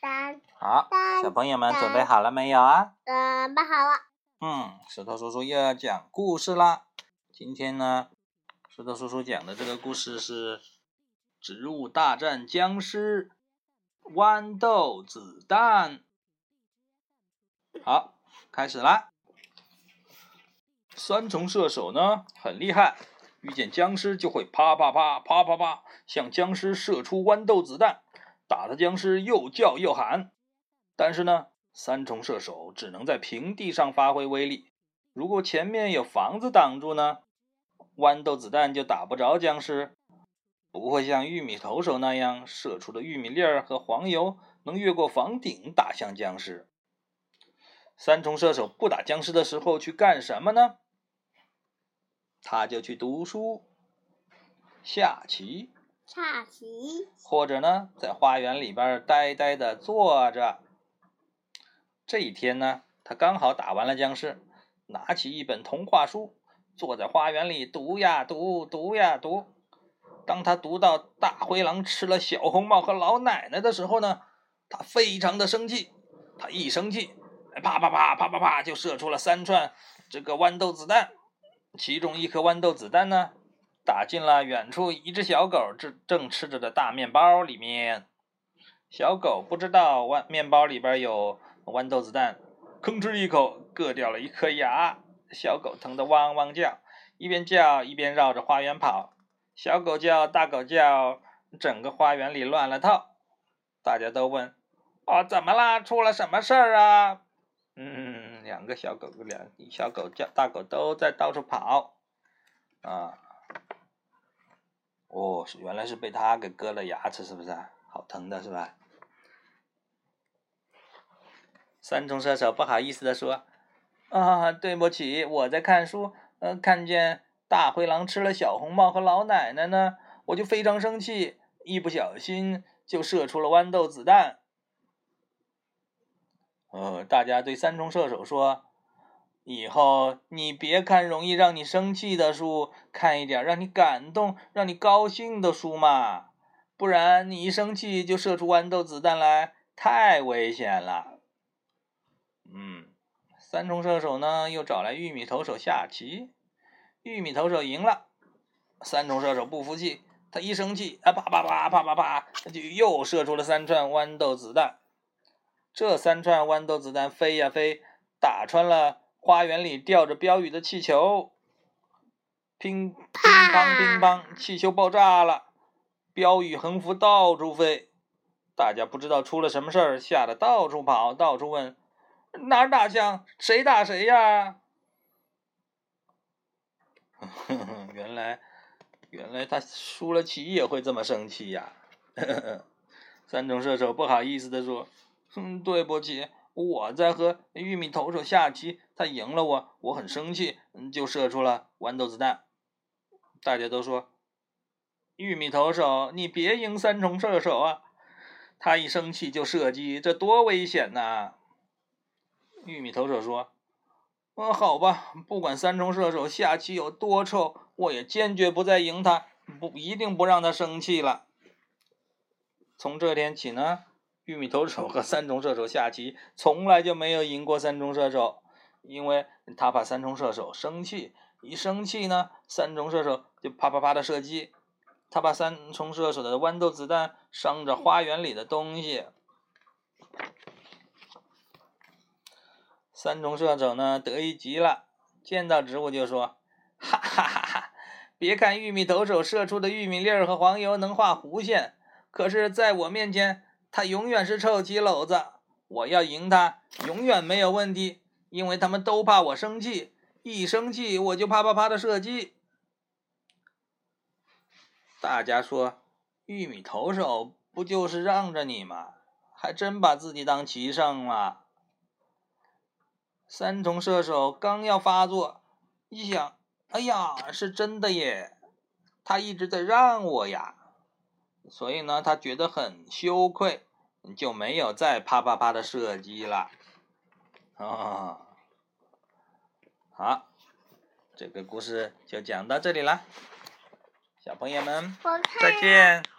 三好，小朋友们准备好了没有啊？准备好了。嗯，石头叔叔又要讲故事啦。今天呢，石头叔叔讲的这个故事是《植物大战僵尸》，豌豆子弹。好，开始啦。三重射手呢很厉害，遇见僵尸就会啪啪啪啪啪啪向僵尸射出豌豆子弹，打的僵尸又叫又喊。但是呢，三重射手只能在平地上发挥威力，如果前面有房子挡住呢，豌豆子弹就打不着僵尸，不会像玉米投手那样射出的玉米粒儿和黄油能越过房顶打向僵尸。三重射手不打僵尸的时候去干什么呢？他就去读书、下棋，下棋，或者呢，在花园里边呆呆的坐着。这一天呢，他刚好打完了僵尸，拿起一本童话书，坐在花园里读呀读，读呀读。当他读到大灰狼吃了小红帽和老奶奶的时候呢，他非常的生气。他一生气，啪啪啪啪啪啪，就射出了三串这个豌豆子弹。其中一颗豌豆子弹呢，打进了远处一只小狗正正吃着的大面包里面。小狗不知道豌面包里边有豌豆子弹，吭哧一口硌掉了一颗牙。小狗疼得汪汪叫，一边叫一边绕着花园跑。小狗叫，大狗叫，整个花园里乱了套。大家都问：“哦，怎么啦？出了什么事儿啊？”嗯，两个小狗，两小狗叫，大狗都在到处跑，啊，哦，原来是被它给割了牙齿，是不是？好疼的是吧？三重射手不好意思的说：“啊，对不起，我在看书，呃，看见大灰狼吃了小红帽和老奶奶呢，我就非常生气，一不小心就射出了豌豆子弹。”呃，大家对三重射手说：“以后你别看容易让你生气的书，看一点让你感动、让你高兴的书嘛，不然你一生气就射出豌豆子弹来，太危险了。”嗯，三重射手呢又找来玉米投手下棋，玉米投手赢了，三重射手不服气，他一生气啊，啪啪啪啪啪啪，他就又射出了三串豌豆子弹。这三串豌豆子弹飞呀飞，打穿了花园里吊着标语的气球，乒乒乓乒乓，气球爆炸了，标语横幅到处飞，大家不知道出了什么事儿，吓得到处跑，到处问哪儿打枪，谁打谁呀？原来，原来他输了棋也会这么生气呀！三种射手不好意思的说。哼，对不起，我在和玉米投手下棋，他赢了我，我很生气，就射出了豌豆子弹。大家都说，玉米投手，你别赢三重射手啊！他一生气就射击，这多危险呐！玉米投手说：“嗯，好吧，不管三重射手下棋有多臭，我也坚决不再赢他，不一定不让他生气了。”从这天起呢。玉米投手和三重射手下棋，从来就没有赢过三重射手，因为他怕三重射手生气，一生气呢，三重射手就啪啪啪的射击，他怕三重射手的豌豆子弹伤着花园里的东西。三重射手呢，得意极了，见到植物就说：“哈哈哈哈！别看玉米投手射出的玉米粒儿和黄油能画弧线，可是在我面前。”他永远是臭棋篓子，我要赢他永远没有问题，因为他们都怕我生气，一生气我就啪啪啪的射击。大家说，玉米投手不就是让着你吗？还真把自己当棋圣了。三重射手刚要发作，一想，哎呀，是真的耶，他一直在让我呀。所以呢，他觉得很羞愧，就没有再啪啪啪的射击了。啊，好，这个故事就讲到这里了，小朋友们，再见。